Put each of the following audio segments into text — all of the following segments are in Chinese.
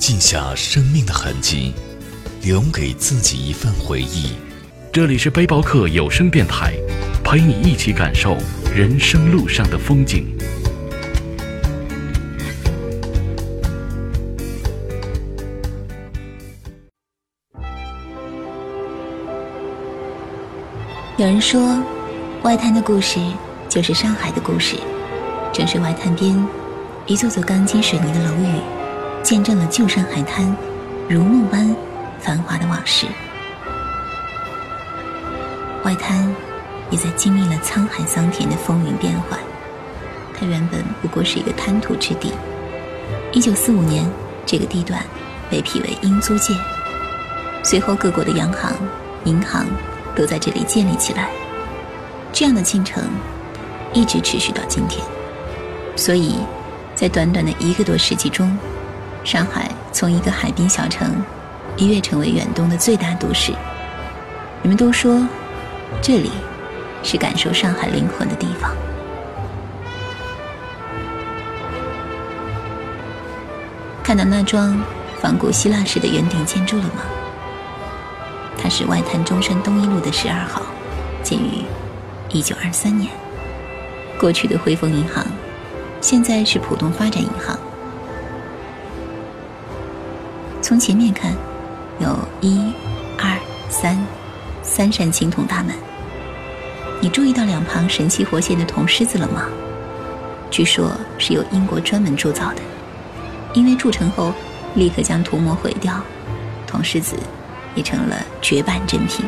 记下生命的痕迹，留给自己一份回忆。这里是背包客有声电台，陪你一起感受人生路上的风景。有人说，外滩的故事就是上海的故事。正是外滩边，一座座钢筋水泥的楼宇，见证了旧上海滩如梦般繁华的往事。外滩也在经历了沧海桑田的风云变幻。它原本不过是一个滩涂之地。一九四五年，这个地段被批为英租界。随后，各国的洋行、银行都在这里建立起来。这样的进程一直持续到今天。所以，在短短的一个多世纪中，上海从一个海滨小城一跃成为远东的最大都市。人们都说，这里是感受上海灵魂的地方。看到那幢仿古希腊式的圆顶建筑了吗？它是外滩中山东一路的十二号，建于一九二三年。过去的汇丰银行，现在是浦东发展银行。从前面看，有一、二、三三扇青铜大门。你注意到两旁神气活现的铜狮子了吗？据说是由英国专门铸造的，因为铸成后立刻将涂膜毁掉，铜狮子也成了绝版珍品。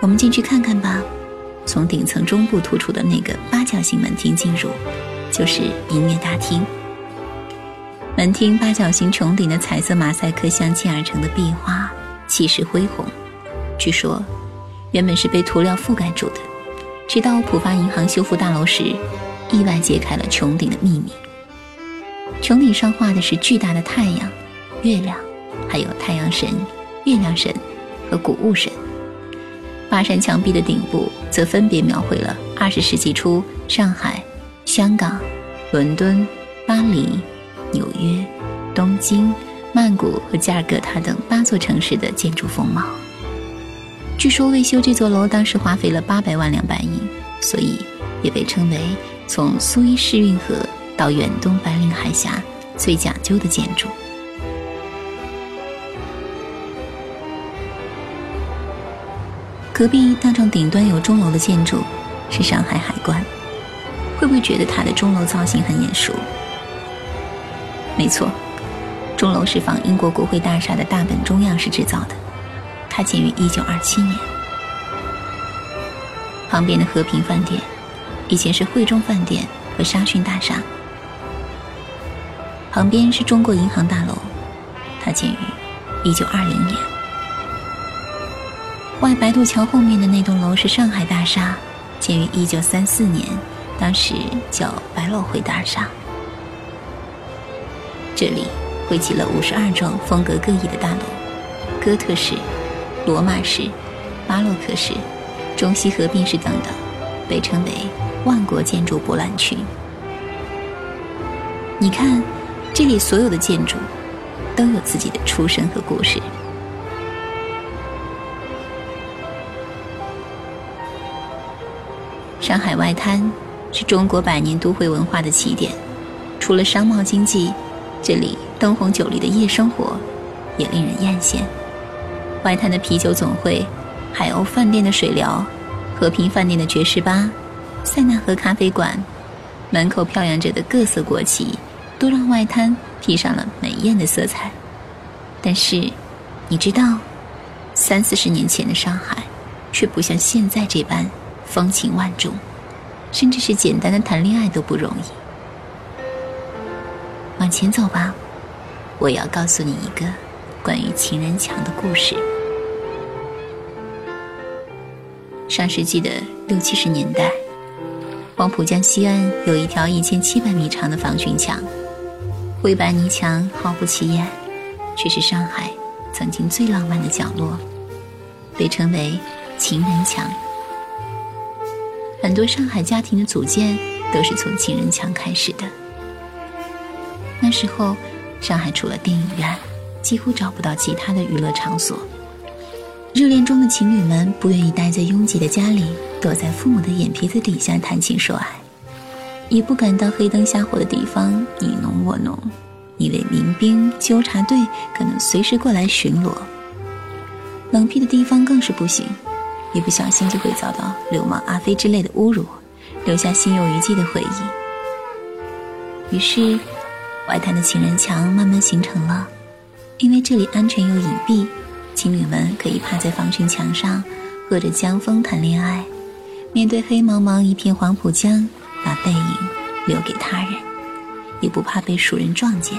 我们进去看看吧。从顶层中部突出的那个八角形门厅进入，就是营业大厅。门厅八角形穹顶的彩色马赛克镶嵌而成的壁画，气势恢宏。据说，原本是被涂料覆盖住的，直到浦发银行修复大楼时，意外揭开了穹顶的秘密。穹顶上画的是巨大的太阳、月亮，还有太阳神、月亮神和谷物神。八扇墙壁的顶部则分别描绘了二十世纪初上海、香港、伦敦、巴黎、纽约、东京、曼谷和加尔各答等八座城市的建筑风貌。据说为修这座楼当时花费了八百万两白银，所以也被称为从苏伊士运河到远东白令海峡最讲究的建筑。隔壁那幢顶端有钟楼的建筑是上海海关，会不会觉得它的钟楼造型很眼熟？没错，钟楼是仿英国国会大厦的大本钟样式制造的，它建于一九二七年。旁边的和平饭店以前是汇中饭店和沙逊大厦，旁边是中国银行大楼，它建于一九二零年。外白渡桥后面的那栋楼是上海大厦，建于一九三四年，当时叫百老汇大厦。这里汇集了五十二幢风格各异的大楼，哥特式、罗马式、巴洛克式、中西合并式等等，被称为万国建筑博览群。你看，这里所有的建筑都有自己的出身和故事。上海外滩是中国百年都会文化的起点，除了商贸经济，这里灯红酒绿的夜生活也令人艳羡。外滩的啤酒总会、海鸥饭店的水疗、和平饭店的爵士吧、塞纳河咖啡馆，门口飘扬着的各色国旗，都让外滩披上了美艳的色彩。但是，你知道，三四十年前的上海，却不像现在这般。风情万种，甚至是简单的谈恋爱都不容易。往前走吧，我要告诉你一个关于情人墙的故事。上世纪的六七十年代，黄浦江西岸有一条一千七百米长的防汛墙，灰白泥墙毫不起眼，却是上海曾经最浪漫的角落，被称为“情人墙”。很多上海家庭的组建都是从情人墙开始的。那时候，上海除了电影院，几乎找不到其他的娱乐场所。热恋中的情侣们不愿意待在拥挤的家里，躲在父母的眼皮子底下谈情说爱，也不敢到黑灯瞎火的地方你侬我侬，以为民兵纠察队可能随时过来巡逻。冷僻的地方更是不行。一不小心就会遭到流氓阿飞之类的侮辱，留下心有余悸的回忆。于是，外滩的情人墙慢慢形成了，因为这里安全又隐蔽，情侣们可以趴在防汛墙上，喝着江风谈恋爱，面对黑茫茫一片黄浦江，把背影留给他人，也不怕被熟人撞见。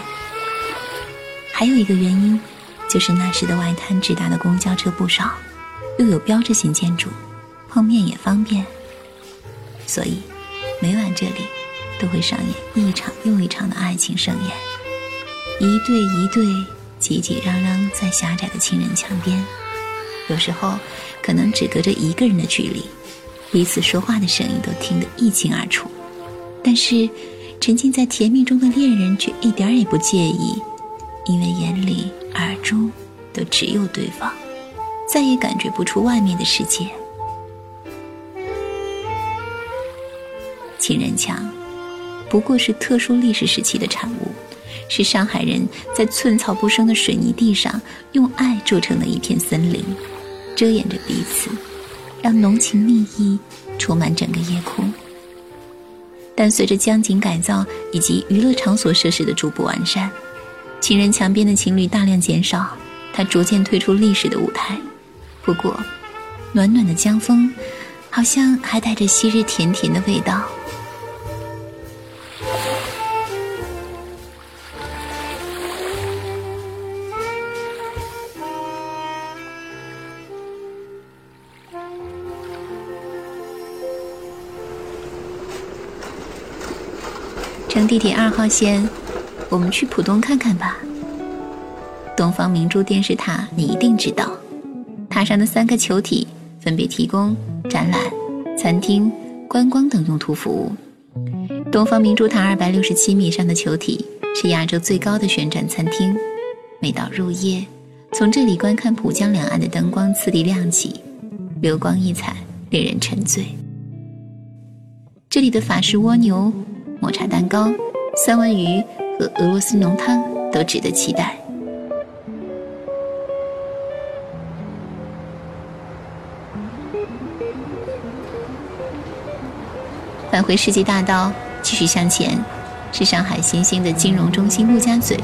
还有一个原因，就是那时的外滩直达的公交车不少。又有标志性建筑，碰面也方便，所以每晚这里都会上演一场又一场的爱情盛宴。一对一对挤挤嚷嚷在狭窄的情人墙边，有时候可能只隔着一个人的距离，彼此说话的声音都听得一清二楚。但是沉浸在甜蜜中的恋人却一点也不介意，因为眼里耳中都只有对方。再也感觉不出外面的世界。情人墙不过是特殊历史时期的产物，是上海人在寸草不生的水泥地上用爱筑成的一片森林，遮掩着彼此，让浓情蜜意充满整个夜空。但随着江景改造以及娱乐场所设施的逐步完善，情人墙边的情侣大量减少，它逐渐退出历史的舞台。不过，暖暖的江风，好像还带着昔日甜甜的味道。乘地铁二号线，我们去浦东看看吧。东方明珠电视塔，你一定知道。塔上的三个球体分别提供展览、餐厅、观光等用途服务。东方明珠塔二百六十七米上的球体是亚洲最高的旋转餐厅，每到入夜，从这里观看浦江两岸的灯光次第亮起，流光溢彩，令人沉醉。这里的法式蜗牛、抹茶蛋糕、三文鱼和俄罗斯浓汤都值得期待。返回世纪大道，继续向前，是上海新兴的金融中心陆家嘴。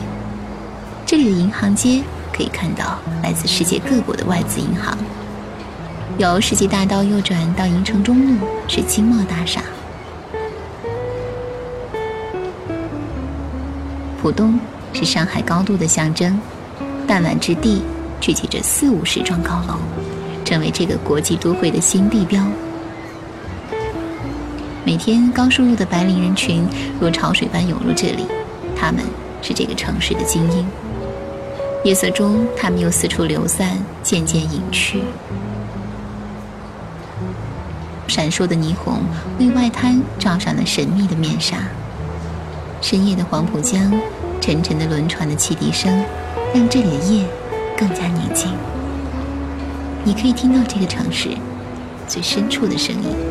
这里的银行街可以看到来自世界各国的外资银行。由世纪大道右转到银城中路是金茂大厦。浦东是上海高度的象征，弹丸之地聚集着四五十幢高楼，成为这个国际都会的新地标。每天高收入的白领人群如潮水般涌入这里，他们是这个城市的精英。夜色中，他们又四处流散，渐渐隐去。闪烁的霓虹为外滩罩上了神秘的面纱。深夜的黄浦江，沉沉的轮船的汽笛声，让这里的夜更加宁静。你可以听到这个城市最深处的声音。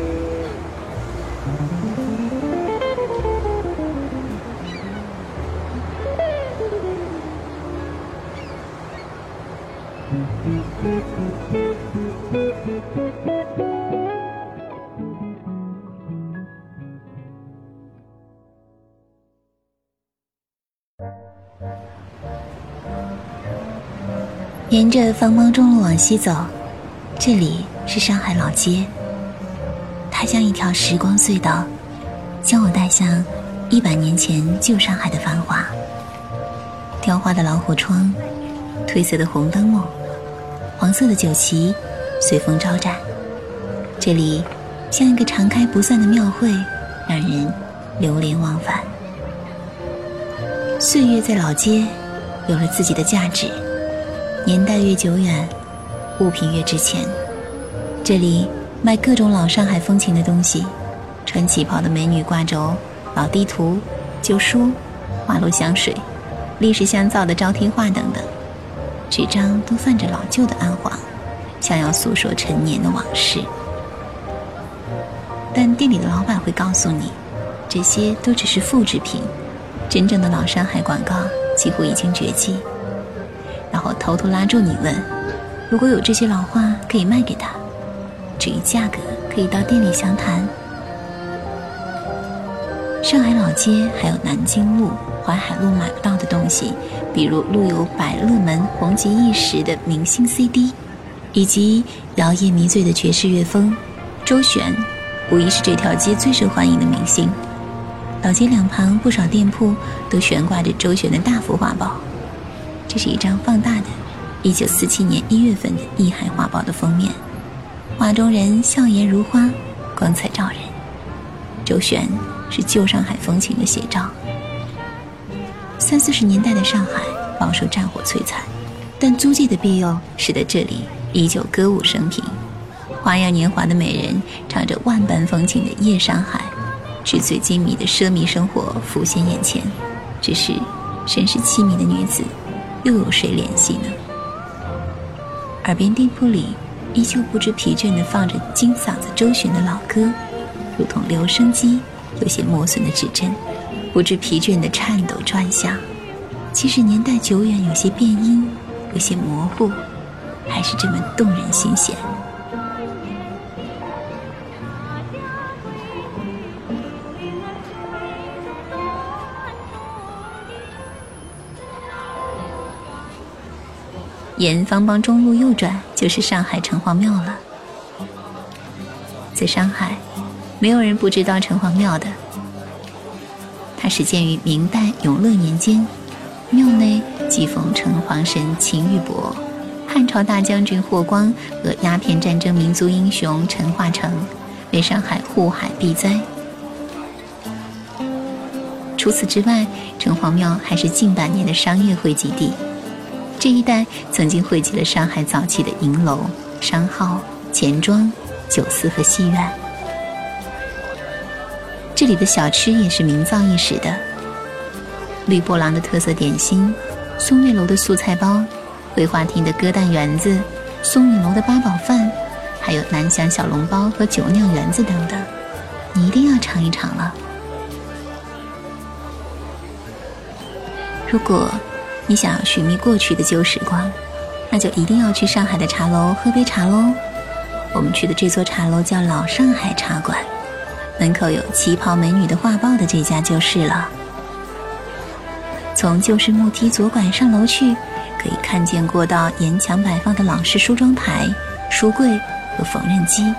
沿着繁忙中路往西走，这里是上海老街。它像一条时光隧道，将我带向一百年前旧上海的繁华。雕花的老虎窗，褪色的红灯笼，黄色的酒旗，随风招展。这里像一个常开不散的庙会，让人流连忘返。岁月在老街有了自己的价值，年代越久远，物品越值钱。这里卖各种老上海风情的东西，穿旗袍的美女挂轴、老地图、旧书、花露香水、历史香皂的招贴画等等，纸张都泛着老旧的暗黄，像要诉说陈年的往事。但店里的老板会告诉你，这些都只是复制品，真正的老上海广告几乎已经绝迹。我偷偷拉住你问：如果有这些老画，可以卖给他？至于价格，可以到店里详谈。上海老街还有南京路、淮海路买不到的东西，比如路有百乐门红极一时的明星 CD，以及摇曳迷醉的爵士乐风，周璇。无疑是这条街最受欢迎的明星。老街两旁不少店铺都悬挂着周璇的大幅画报。这是一张放大的1947年1月份的《艺海画报》的封面，画中人笑颜如花，光彩照人。周璇是旧上海风情的写照。三四十年代的上海饱受战火摧残，但租界的庇佑使得这里依旧歌舞升平。花样年华的美人唱着万般风情的夜上海，纸醉金迷的奢靡生活浮现眼前。只是身世凄迷的女子，又有谁联系呢？耳边店铺里依旧不知疲倦地放着金嗓子周旋的老歌，如同留声机有些磨损的指针，不知疲倦地颤抖转向。即使年代久远，有些变音，有些模糊，还是这么动人心弦。沿方浜中路右转，就是上海城隍庙了。在上海，没有人不知道城隍庙的。它始建于明代永乐年间，庙内祭奉城隍神秦玉伯、汉朝大将军霍光和鸦片战争民族英雄陈化成，为上海护海避灾。除此之外，城隍庙还是近百年的商业汇集地。这一带曾经汇集了上海早期的银楼、商号、钱庄、酒肆和戏院。这里的小吃也是名噪一时的，绿波廊的特色点心、松月楼的素菜包、桂花厅的鸽蛋圆子、松影楼的八宝饭，还有南翔小笼包和酒酿圆子等等，你一定要尝一尝了。如果。你想要寻觅过去的旧时光，那就一定要去上海的茶楼喝杯茶喽。我们去的这座茶楼叫老上海茶馆，门口有旗袍美女的画报的这家就是了。从旧式木梯左拐上楼去，可以看见过道沿墙摆放的老式梳妆台、书柜和缝纫机。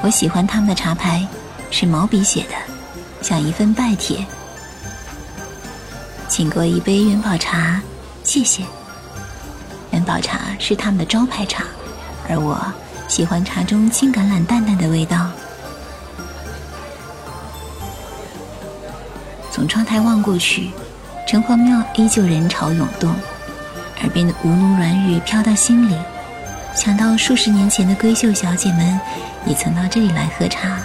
我喜欢他们的茶牌，是毛笔写的，像一份拜帖。请过一杯元宝茶，谢谢。元宝茶是他们的招牌茶，而我喜欢茶中青橄榄淡淡的味道。从窗台望过去，城隍庙依旧人潮涌动，耳边的吴侬软语飘到心里，想到数十年前的闺秀小姐们也曾到这里来喝茶，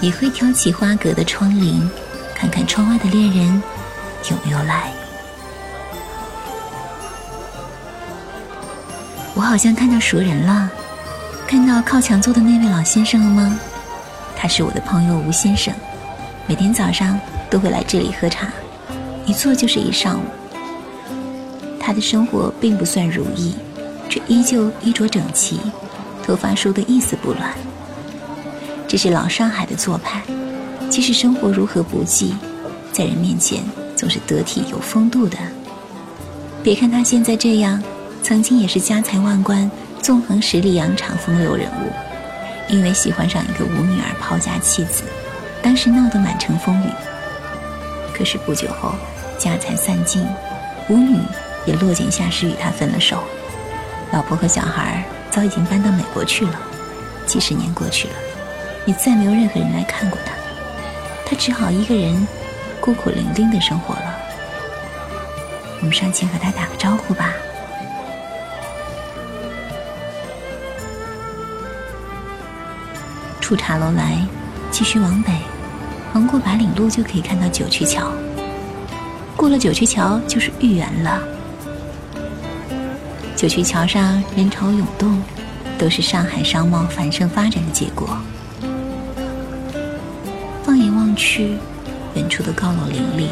也会挑起花格的窗棂，看看窗外的恋人。有没有来？我好像看到熟人了，看到靠墙坐的那位老先生了吗？他是我的朋友吴先生，每天早上都会来这里喝茶，一坐就是一上午。他的生活并不算如意，却依旧衣着整齐，头发梳得一丝不乱。这是老上海的做派，即使生活如何不济，在人面前。总是得体有风度的。别看他现在这样，曾经也是家财万贯、纵横十里洋场风流人物。因为喜欢上一个舞女而抛家弃子，当时闹得满城风雨。可是不久后，家财散尽，舞女也落井下石与他分了手，老婆和小孩早已经搬到美国去了。几十年过去了，也再没有任何人来看过他，他只好一个人孤苦伶仃的生活了。我们上前和他打个招呼吧。出茶楼来，继续往北，横过白岭路就可以看到九曲桥。过了九曲桥就是豫园了。九曲桥上人潮涌动，都是上海商贸繁盛发展的结果。放眼望去，远处的高楼林立，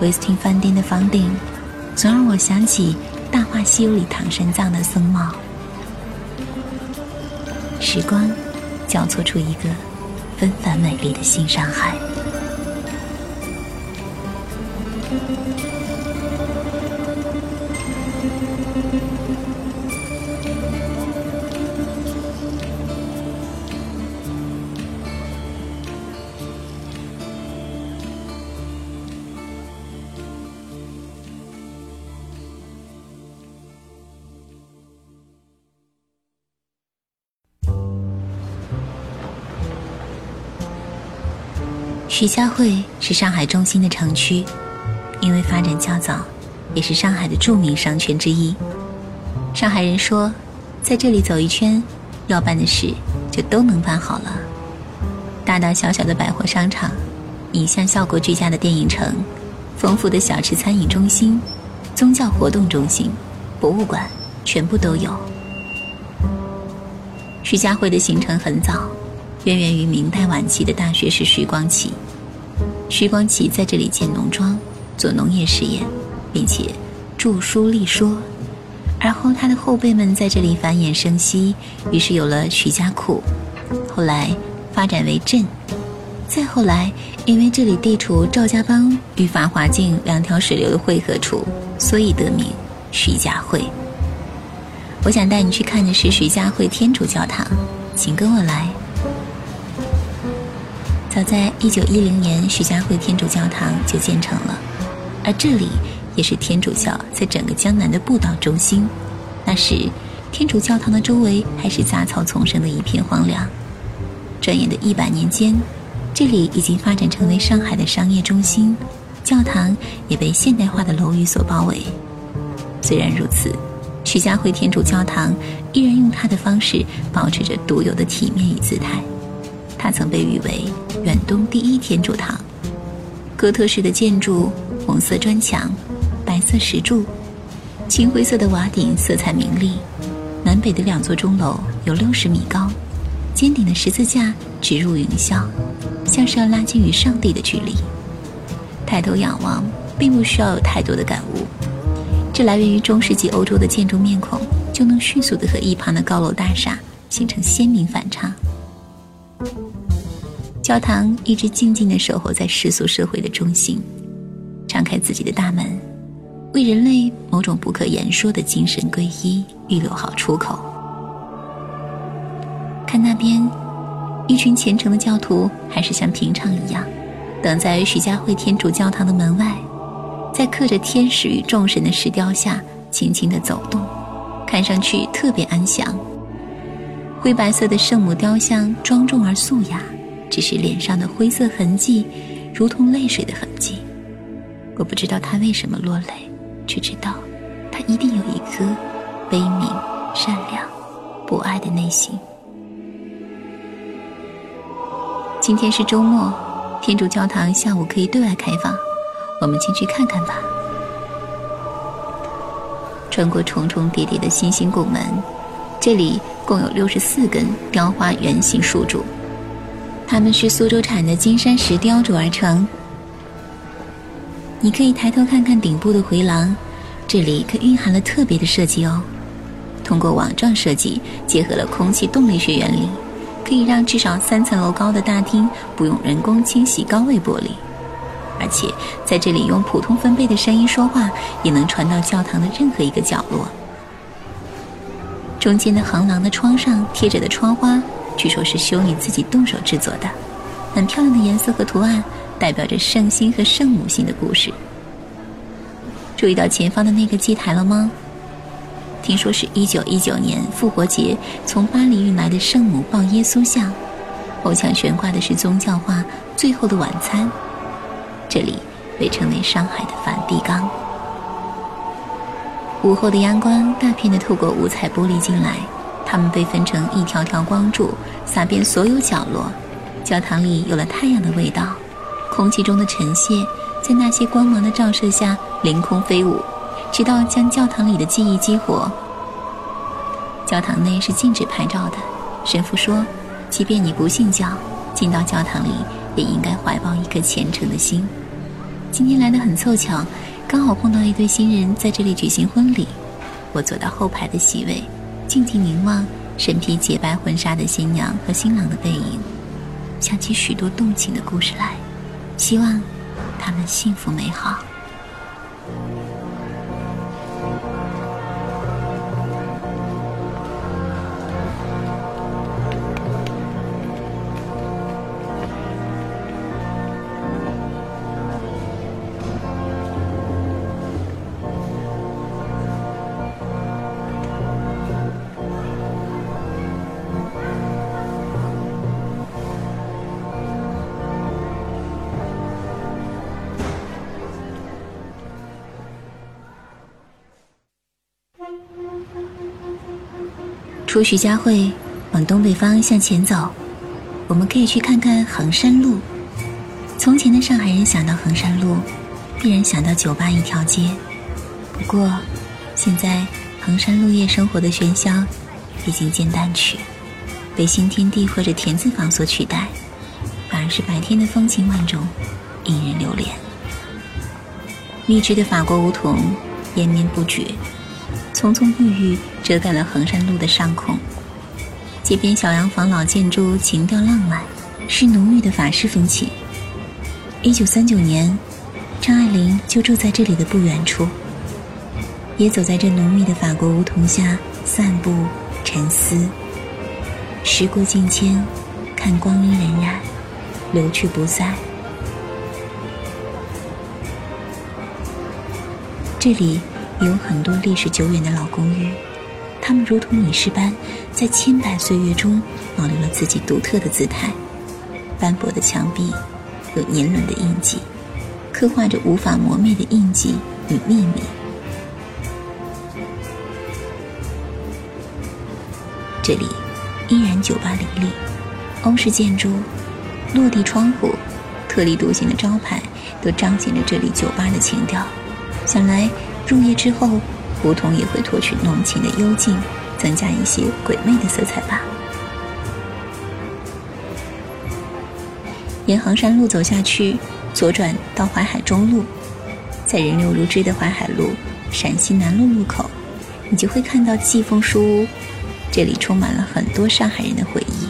威斯汀饭店的房顶，总让我想起《大话西游》里唐三藏的僧帽。时光。交错出一个纷繁美丽的新上海。徐家汇是上海中心的城区，因为发展较早，也是上海的著名商圈之一。上海人说，在这里走一圈，要办的事就都能办好了。大大小小的百货商场，影像效果俱佳的电影城，丰富的小吃餐饮中心，宗教活动中心，博物馆，全部都有。徐家汇的行程很早，渊源于明代晚期的大学士徐光启。徐光启在这里建农庄，做农业实验，并且著书立说。而后他的后辈们在这里繁衍生息，于是有了徐家库。后来发展为镇，再后来因为这里地处赵家浜与法华径两条水流的汇合处，所以得名徐家汇。我想带你去看的是徐家汇天主教堂，请跟我来。早在一九一零年，徐家汇天主教堂就建成了，而这里也是天主教在整个江南的布道中心。那时，天主教堂的周围还是杂草丛生的一片荒凉。转眼的一百年间，这里已经发展成为上海的商业中心，教堂也被现代化的楼宇所包围。虽然如此，徐家汇天主教堂依然用它的方式保持着独有的体面与姿态。它曾被誉为远东第一天主堂，哥特式的建筑，红色砖墙，白色石柱，青灰色的瓦顶，色彩明丽。南北的两座钟楼有六十米高，尖顶的十字架直入云霄，像是要拉近与上帝的距离。抬头仰望，并不需要有太多的感悟，这来源于中世纪欧洲的建筑面孔，就能迅速的和一旁的高楼大厦形成鲜明反差。教堂一直静静地守候在世俗社会的中心，敞开自己的大门，为人类某种不可言说的精神皈依预留好出口。看那边，一群虔诚的教徒还是像平常一样，等在徐家汇天主教堂的门外，在刻着天使与众神的石雕下轻轻地走动，看上去特别安详。灰白色的圣母雕像庄重而素雅。只是脸上的灰色痕迹，如同泪水的痕迹。我不知道他为什么落泪，却知道他一定有一颗悲悯、善良、博爱的内心。今天是周末，天主教堂下午可以对外开放，我们进去看看吧。穿过重重叠叠的星星拱门，这里共有六十四根雕花圆形树柱。它们是苏州产的金山石雕琢而成。你可以抬头看看顶部的回廊，这里可蕴含了特别的设计哦。通过网状设计，结合了空气动力学原理，可以让至少三层楼高的大厅不用人工清洗高位玻璃，而且在这里用普通分贝的声音说话，也能传到教堂的任何一个角落。中间的横廊的窗上贴着的窗花。据说是修女自己动手制作的，很漂亮的颜色和图案，代表着圣心和圣母心的故事。注意到前方的那个祭台了吗？听说是一九一九年复活节从巴黎运来的圣母抱耶稣像，后墙悬挂的是宗教画《最后的晚餐》。这里被称为上海的梵蒂冈。午后的阳光大片的透过五彩玻璃进来，它们被分成一条条光柱，洒遍所有角落。教堂里有了太阳的味道，空气中的尘屑在那些光芒的照射下凌空飞舞，直到将教堂里的记忆激活。教堂内是禁止拍照的，神父说，即便你不信教，进到教堂里也应该怀抱一颗虔诚的心。今天来的很凑巧，刚好碰到一对新人在这里举行婚礼。我坐到后排的席位，静静凝望身披洁白婚纱的新娘和新郎的背影。想起许多动情的故事来，希望他们幸福美好。出徐家汇，往东北方向前走，我们可以去看看衡山路。从前的上海人想到衡山路，必然想到酒吧一条街。不过，现在衡山路夜生活的喧嚣已经渐淡去，被新天地或者田字坊所取代，反而是白天的风情万种，引人流连。密制的法国梧桐延绵不绝。葱葱郁郁遮盖了衡山路的上空，街边小洋房老建筑情调浪漫，是浓郁的法式风情。一九三九年，张爱玲就住在这里的不远处，也走在这浓密的法国梧桐下散步沉思。时过境迁，看光阴荏苒，流去不再。这里。有很多历史久远的老公寓，它们如同隐士般，在千百岁月中保留了自己独特的姿态。斑驳的墙壁有年轮的印记，刻画着无法磨灭的印记与秘密。这里依然酒吧林立，欧式建筑、落地窗户、特立独行的招牌，都彰显着这里酒吧的情调。想来。入夜之后，梧桐也会脱去浓情的幽静，增加一些鬼魅的色彩吧。沿衡山路走下去，左转到淮海中路，在人流如织的淮海路陕西南路路口，你就会看到季风书屋。这里充满了很多上海人的回忆，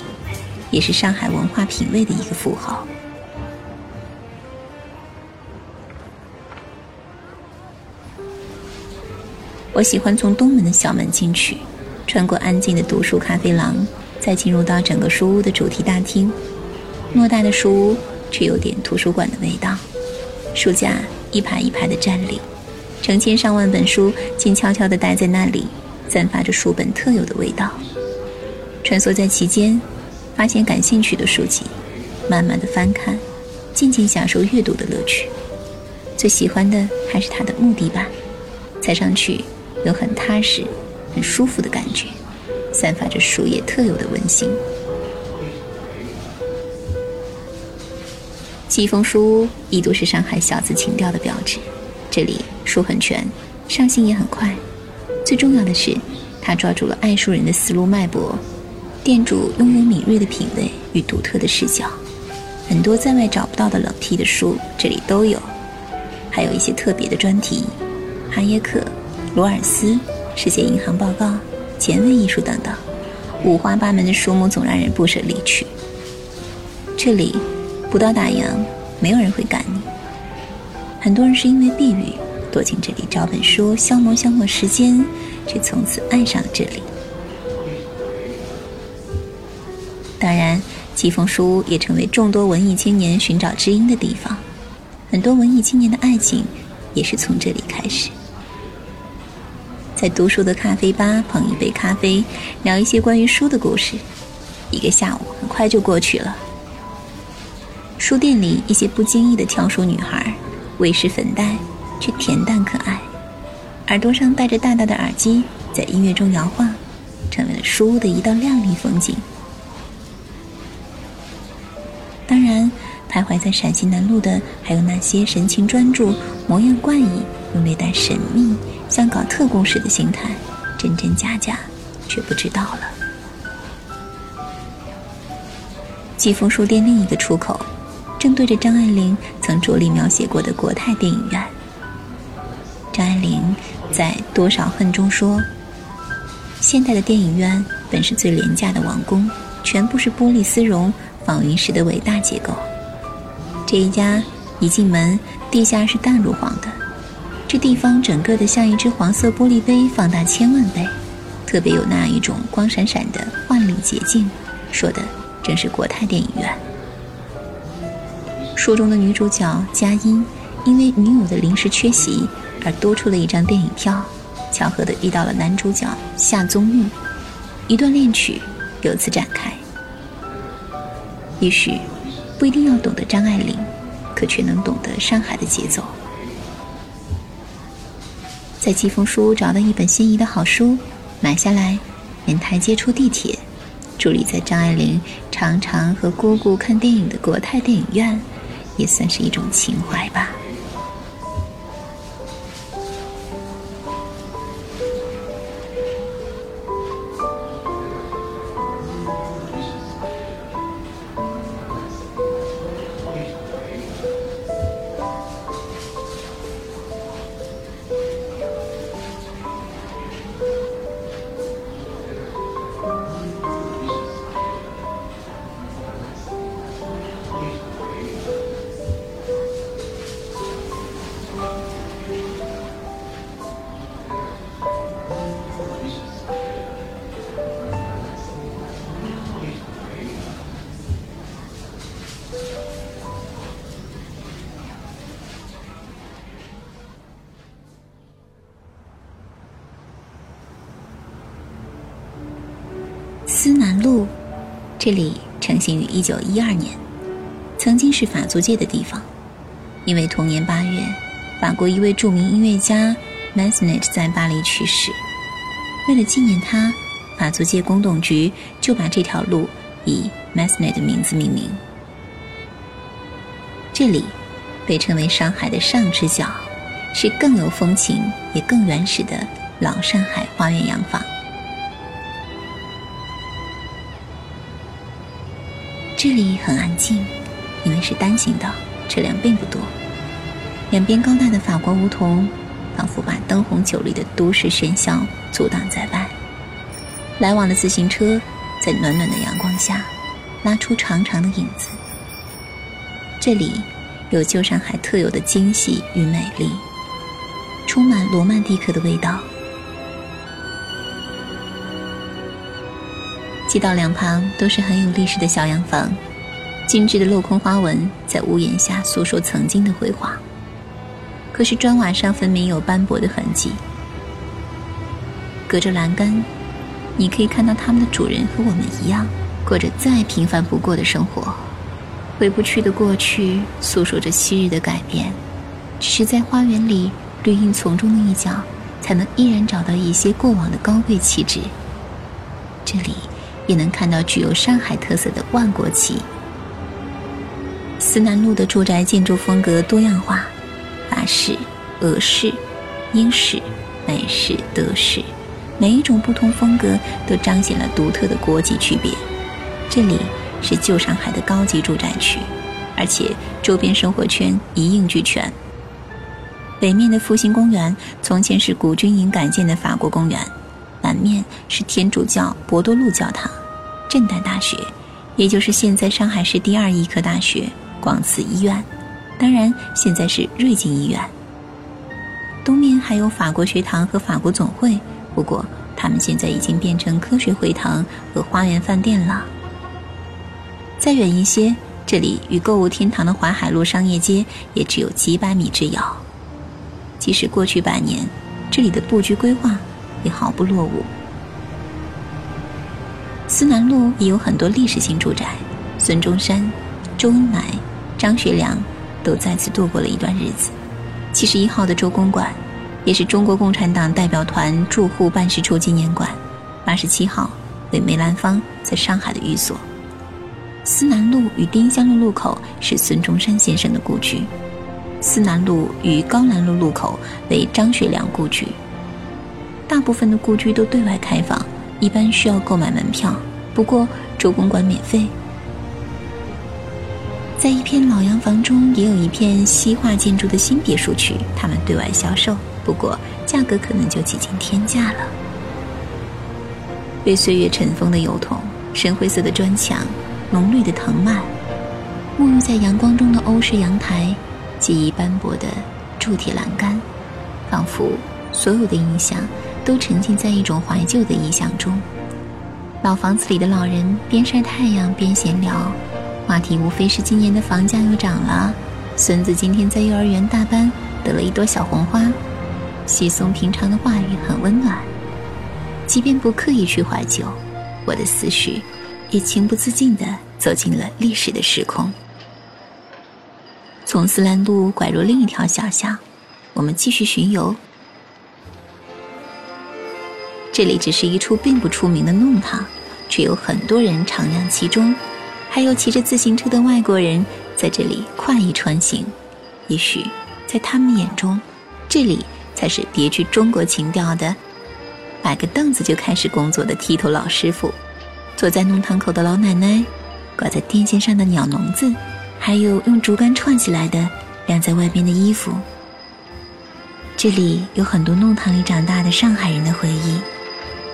也是上海文化品味的一个符号。我喜欢从东门的小门进去，穿过安静的读书咖啡廊，再进入到整个书屋的主题大厅。偌大的书屋却有点图书馆的味道，书架一排一排的站立，成千上万本书静悄悄地待在那里，散发着书本特有的味道。穿梭在其间，发现感兴趣的书籍，慢慢的翻看，静静享受阅读的乐趣。最喜欢的还是它的木地板，踩上去。有很踏实、很舒服的感觉，散发着树叶特有的温馨。季风书屋一度是上海小资情调的标志，这里书很全，上新也很快。最重要的是，他抓住了爱书人的思路脉搏，店主拥有敏锐的品味与独特的视角，很多在外找不到的冷僻的书这里都有，还有一些特别的专题，哈耶克。罗尔斯、世界银行报告、前卫艺术等等，五花八门的书目总让人不舍离去。这里不到大洋，没有人会赶你。很多人是因为避雨，躲进这里找本书消磨消磨时间，却从此爱上了这里。当然，季风书屋也成为众多文艺青年寻找知音的地方。很多文艺青年的爱情。也是从这里开始。在读书的咖啡吧捧一杯咖啡，聊一些关于书的故事，一个下午很快就过去了。书店里一些不经意的挑书女孩，未施粉黛，却恬淡可爱，耳朵上戴着大大的耳机，在音乐中摇晃，成为了书屋的一道亮丽风景。当然，徘徊在陕西南路的还有那些神情专注、模样怪异又略带神秘。像搞特工时的心态，真真假假，却不知道了。季风书店另一个出口，正对着张爱玲曾着力描写过的国泰电影院。张爱玲在《多少恨》中说：“现代的电影院本是最廉价的王宫，全部是玻璃丝绒、仿云石的伟大结构。这一家一进门，地下是淡乳黄的。”这地方整个的像一只黄色玻璃杯放大千万倍，特别有那一种光闪闪的万里洁净，说的正是国泰电影院。书中的女主角佳音，因为女友的临时缺席而多出了一张电影票，巧合的遇到了男主角夏宗玉，一段恋曲由此展开。也许不一定要懂得张爱玲，可却能懂得上海的节奏。在季风书屋找到一本心仪的好书，买下来，沿台阶出地铁，伫立在张爱玲常常和姑姑看电影的国泰电影院，也算是一种情怀吧。这里成型于一九一二年，曾经是法租界的地方。因为同年八月，法国一位著名音乐家 Massenet 在巴黎去世，为了纪念他，法租界公董局就把这条路以 Massenet 的名字命名。这里被称为上海的上之角，是更有风情也更原始的老上海花园洋房。这里很安静，因为是单行道，车辆并不多。两边高大的法国梧桐，仿佛把灯红酒绿的都市喧嚣阻挡在外。来往的自行车在暖暖的阳光下，拉出长长的影子。这里有旧上海特有的惊喜与美丽，充满罗曼蒂克的味道。街道两旁都是很有历史的小洋房，精致的镂空花纹在屋檐下诉说曾经的辉煌。可是砖瓦上分明有斑驳的痕迹。隔着栏杆，你可以看到他们的主人和我们一样，过着再平凡不过的生活。回不去的过去诉说着昔日的改变，只是在花园里绿荫丛中的一角，才能依然找到一些过往的高贵气质。这里。也能看到具有上海特色的万国旗。思南路的住宅建筑风格多样化，法式、俄式、英式、美式、德式，每一种不同风格都彰显了独特的国际区别。这里是旧上海的高级住宅区，而且周边生活圈一应俱全。北面的复兴公园从前是古军营改建的法国公园。南面是天主教博多路教堂，震旦大学，也就是现在上海市第二医科大学广慈医院，当然现在是瑞金医院。东面还有法国学堂和法国总会，不过他们现在已经变成科学会堂和花园饭店了。再远一些，这里与购物天堂的淮海路商业街也只有几百米之遥。即使过去百年，这里的布局规划也毫不落伍。思南路也有很多历史性住宅，孙中山、周恩来、张学良都在此度过了一段日子。七十一号的周公馆，也是中国共产党代表团驻沪办事处纪念馆。八十七号为梅兰芳在上海的寓所。思南路与丁香路路口是孙中山先生的故居，思南路与高南路路口为张学良故居。大部分的故居都对外开放，一般需要购买门票，不过周公馆免费。在一片老洋房中，也有一片西化建筑的新别墅区，他们对外销售，不过价格可能就几近天价了。被岁月尘封的油桶，深灰色的砖墙。浓绿的藤蔓，沐浴在阳光中的欧式阳台，记忆斑驳的铸铁栏杆，仿佛所有的印象都沉浸在一种怀旧的意象中。老房子里的老人边晒太阳边闲聊，话题无非是今年的房价又涨了，孙子今天在幼儿园大班得了一朵小红花，稀松平常的话语很温暖。即便不刻意去怀旧，我的思绪。也情不自禁地走进了历史的时空。从思兰路拐入另一条小巷，我们继续巡游。这里只是一处并不出名的弄堂，却有很多人徜徉其中，还有骑着自行车的外国人在这里快意穿行。也许在他们眼中，这里才是别具中国情调的，摆个凳子就开始工作的剃头老师傅。坐在弄堂口的老奶奶，挂在电线上的鸟笼子，还有用竹竿串起来的晾在外边的衣服。这里有很多弄堂里长大的上海人的回忆。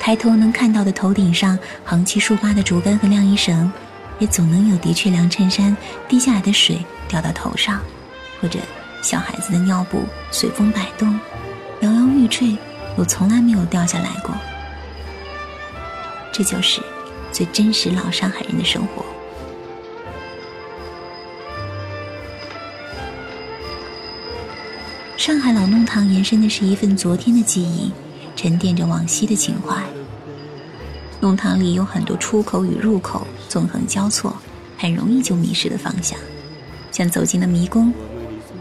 抬头能看到的头顶上横七竖八的竹竿和晾衣绳，也总能有的确凉衬衫滴下来的水掉到头上，或者小孩子的尿布随风摆动，摇摇欲坠，又从来没有掉下来过。这就是。最真实老上海人的生活。上海老弄堂延伸的是一份昨天的记忆，沉淀着往昔的情怀。弄堂里有很多出口与入口纵横交错，很容易就迷失了方向，像走进了迷宫。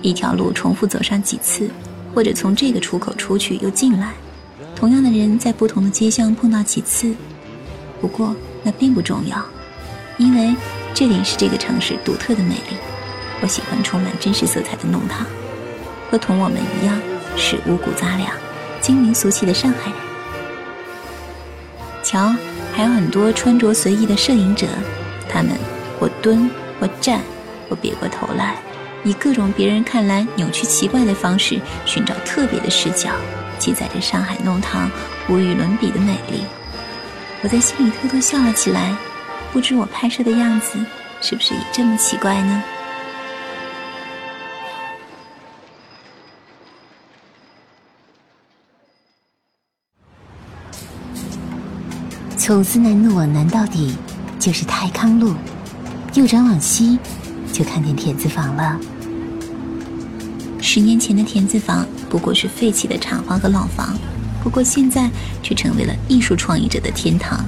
一条路重复走上几次，或者从这个出口出去又进来，同样的人在不同的街巷碰到几次。不过。那并不重要，因为这里是这个城市独特的美丽。我喜欢充满真实色彩的弄堂，和同我们一样是五谷杂粮、精明俗气的上海人。瞧，还有很多穿着随意的摄影者，他们或蹲或站或别过头来，以各种别人看来扭曲奇怪的方式寻找特别的视角，记载着上海弄堂无与伦比的美丽。我在心里偷偷笑了起来，不知我拍摄的样子是不是也这么奇怪呢？从思南路往南到底就是泰康路，右转往西就看见田子坊了。十年前的田子坊不过是废弃的厂房和老房。不过现在却成为了艺术创意者的天堂，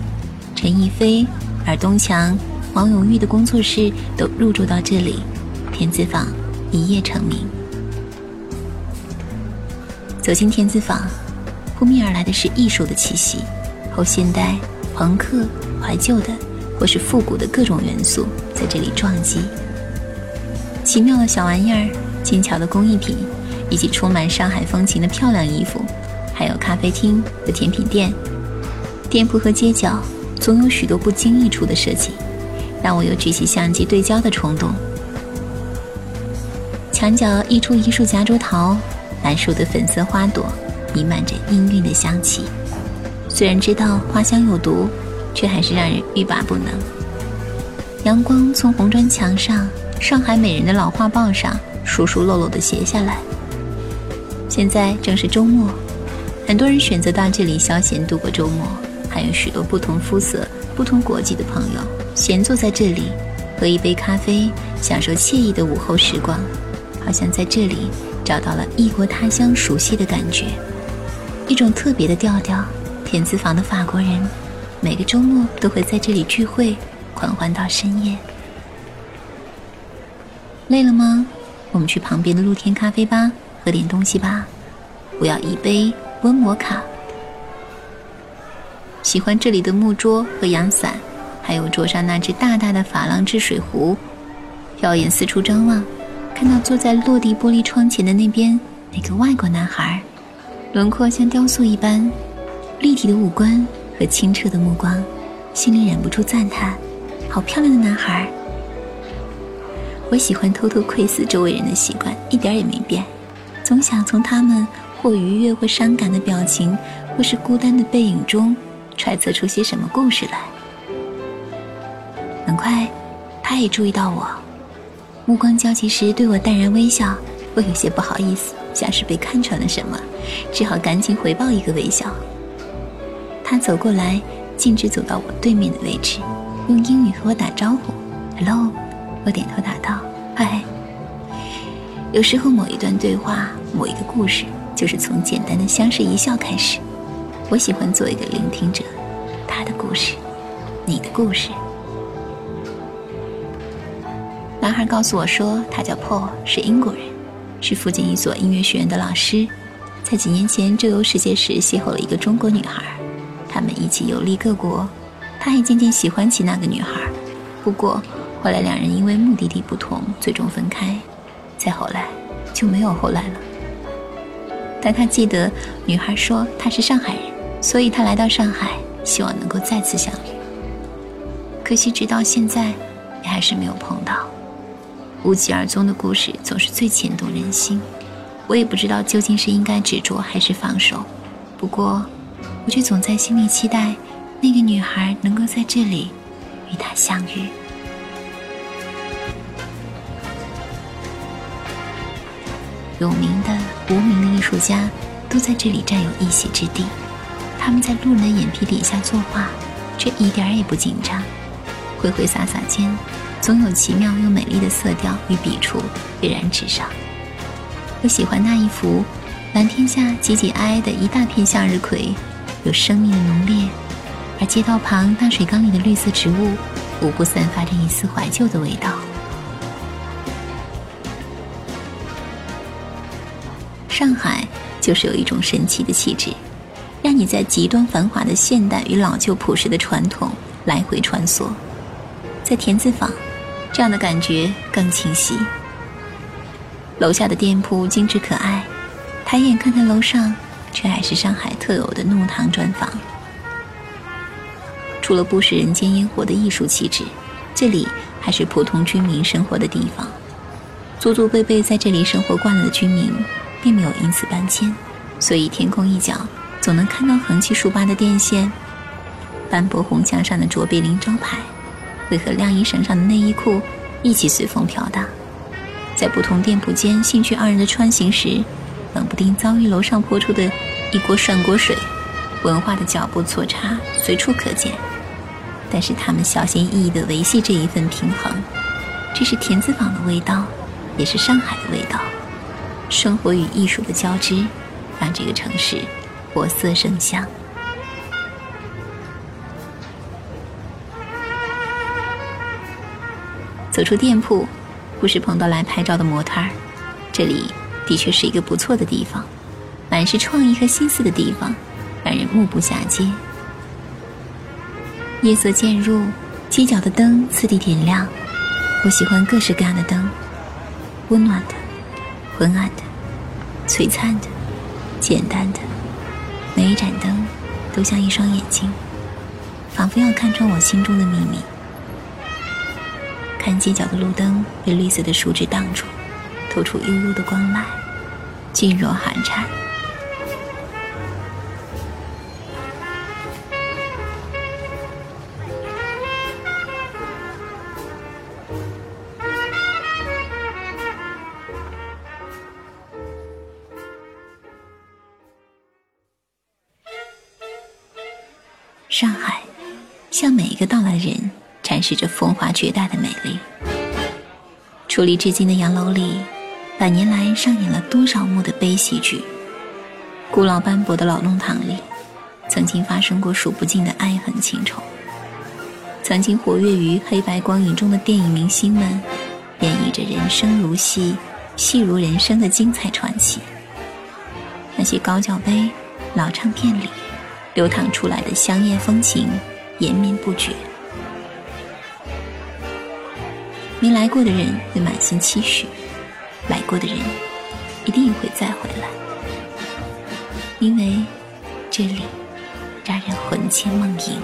陈逸飞、尔东强、王永玉的工作室都入驻到这里，田子坊一夜成名。走进田子坊，扑面而来的是艺术的气息，后现代、朋克、怀旧的或是复古的各种元素在这里撞击。奇妙的小玩意儿、精巧的工艺品，以及充满上海风情的漂亮衣服。还有咖啡厅和甜品店，店铺和街角总有许多不经意处的设计，让我有举起相机对焦的冲动。墙角一出一束夹竹桃，满树的粉色花朵弥漫着氤氲的香气。虽然知道花香有毒，却还是让人欲罢不能。阳光从红砖墙上、上海美人的老画报上疏疏漏漏地斜下来。现在正是周末。很多人选择到这里消闲度过周末，还有许多不同肤色、不同国籍的朋友闲坐在这里，喝一杯咖啡，享受惬意的午后时光。好像在这里找到了异国他乡熟悉的感觉，一种特别的调调。田子坊的法国人每个周末都会在这里聚会，狂欢到深夜。累了吗？我们去旁边的露天咖啡吧喝点东西吧。我要一杯温摩卡。喜欢这里的木桌和阳伞，还有桌上那只大大的珐琅制水壶。耀眼四处张望，看到坐在落地玻璃窗前的那边那个外国男孩，轮廓像雕塑一般，立体的五官和清澈的目光，心里忍不住赞叹：好漂亮的男孩。我喜欢偷偷窥视周围人的习惯，一点也没变，总想从他们或愉悦或伤感的表情，或是孤单的背影中，揣测出些什么故事来。很快，他也注意到我。目光交集时，对我淡然微笑。我有些不好意思，像是被看穿了什么，只好赶紧回报一个微笑。他走过来，径直走到我对面的位置，用英语和我打招呼：“Hello。”我点头答道：“嗨。”有时候，某一段对话，某一个故事，就是从简单的相视一笑开始。我喜欢做一个聆听者，他的故事，你的故事。男孩告诉我说，他叫 Paul，是英国人，是附近一所音乐学院的老师。在几年前周游世界时，邂逅了一个中国女孩，他们一起游历各国。他还渐渐喜欢起那个女孩，不过后来两人因为目的地不同，最终分开。再后来就没有后来了。但他记得女孩说她是上海人，所以他来到上海，希望能够再次相遇。可惜直到现在，也还是没有碰到。无疾而终的故事总是最牵动人心，我也不知道究竟是应该执着还是放手。不过，我却总在心里期待，那个女孩能够在这里与他相遇。有名的、无名的艺术家都在这里占有一席之地，他们在路人的眼皮底下作画，却一点也不紧张，挥挥洒洒间。总有奇妙又美丽的色调与笔触跃然纸上。我喜欢那一幅蓝天下挤挤挨挨的一大片向日葵，有生命的浓烈，而街道旁大水缸里的绿色植物，无不散发着一丝怀旧的味道。上海就是有一种神奇的气质，让你在极端繁华的现代与老旧朴实的传统来回穿梭，在田子坊。这样的感觉更清晰。楼下的店铺精致可爱，抬眼看看楼上，却还是上海特有的弄堂砖房。除了不食人间烟火的艺术气质，这里还是普通居民生活的地方。祖祖辈辈在这里生活惯了的居民，并没有因此搬迁，所以天空一角总能看到横七竖八的电线，斑驳红墙上的卓别林招牌。会和晾衣绳上的内衣裤一起随风飘荡，在不同店铺间兴趣盎然的穿行时，冷不丁遭遇楼上泼出的一锅涮锅水，文化的脚步错差随处可见。但是他们小心翼翼地维系这一份平衡，这是田子坊的味道，也是上海的味道。生活与艺术的交织，让这个城市活色生香。走出店铺，不时碰到来拍照的模特儿，这里的确是一个不错的地方，满是创意和心思的地方，让人目不暇接。夜色渐入，街角的灯次第点亮。我喜欢各式各样的灯，温暖的、昏暗的、璀璨的、简单的，每一盏灯都像一双眼睛，仿佛要看穿我心中的秘密。看街角的路灯被绿色的树枝挡住，透出悠悠的光来，静若寒蝉。上海，向每一个到来的人。展示着风华绝代的美丽。矗立至今的洋楼里，百年来上演了多少幕的悲喜剧？古老斑驳的老弄堂里，曾经发生过数不尽的爱恨情仇。曾经活跃于黑白光影中的电影明星们，演绎着人生如戏、戏如人生的精彩传奇。那些高脚杯、老唱片里流淌出来的香艳风情，延绵不绝。没来过的人会满心期许，来过的人一定会再回来，因为这里让人魂牵梦萦。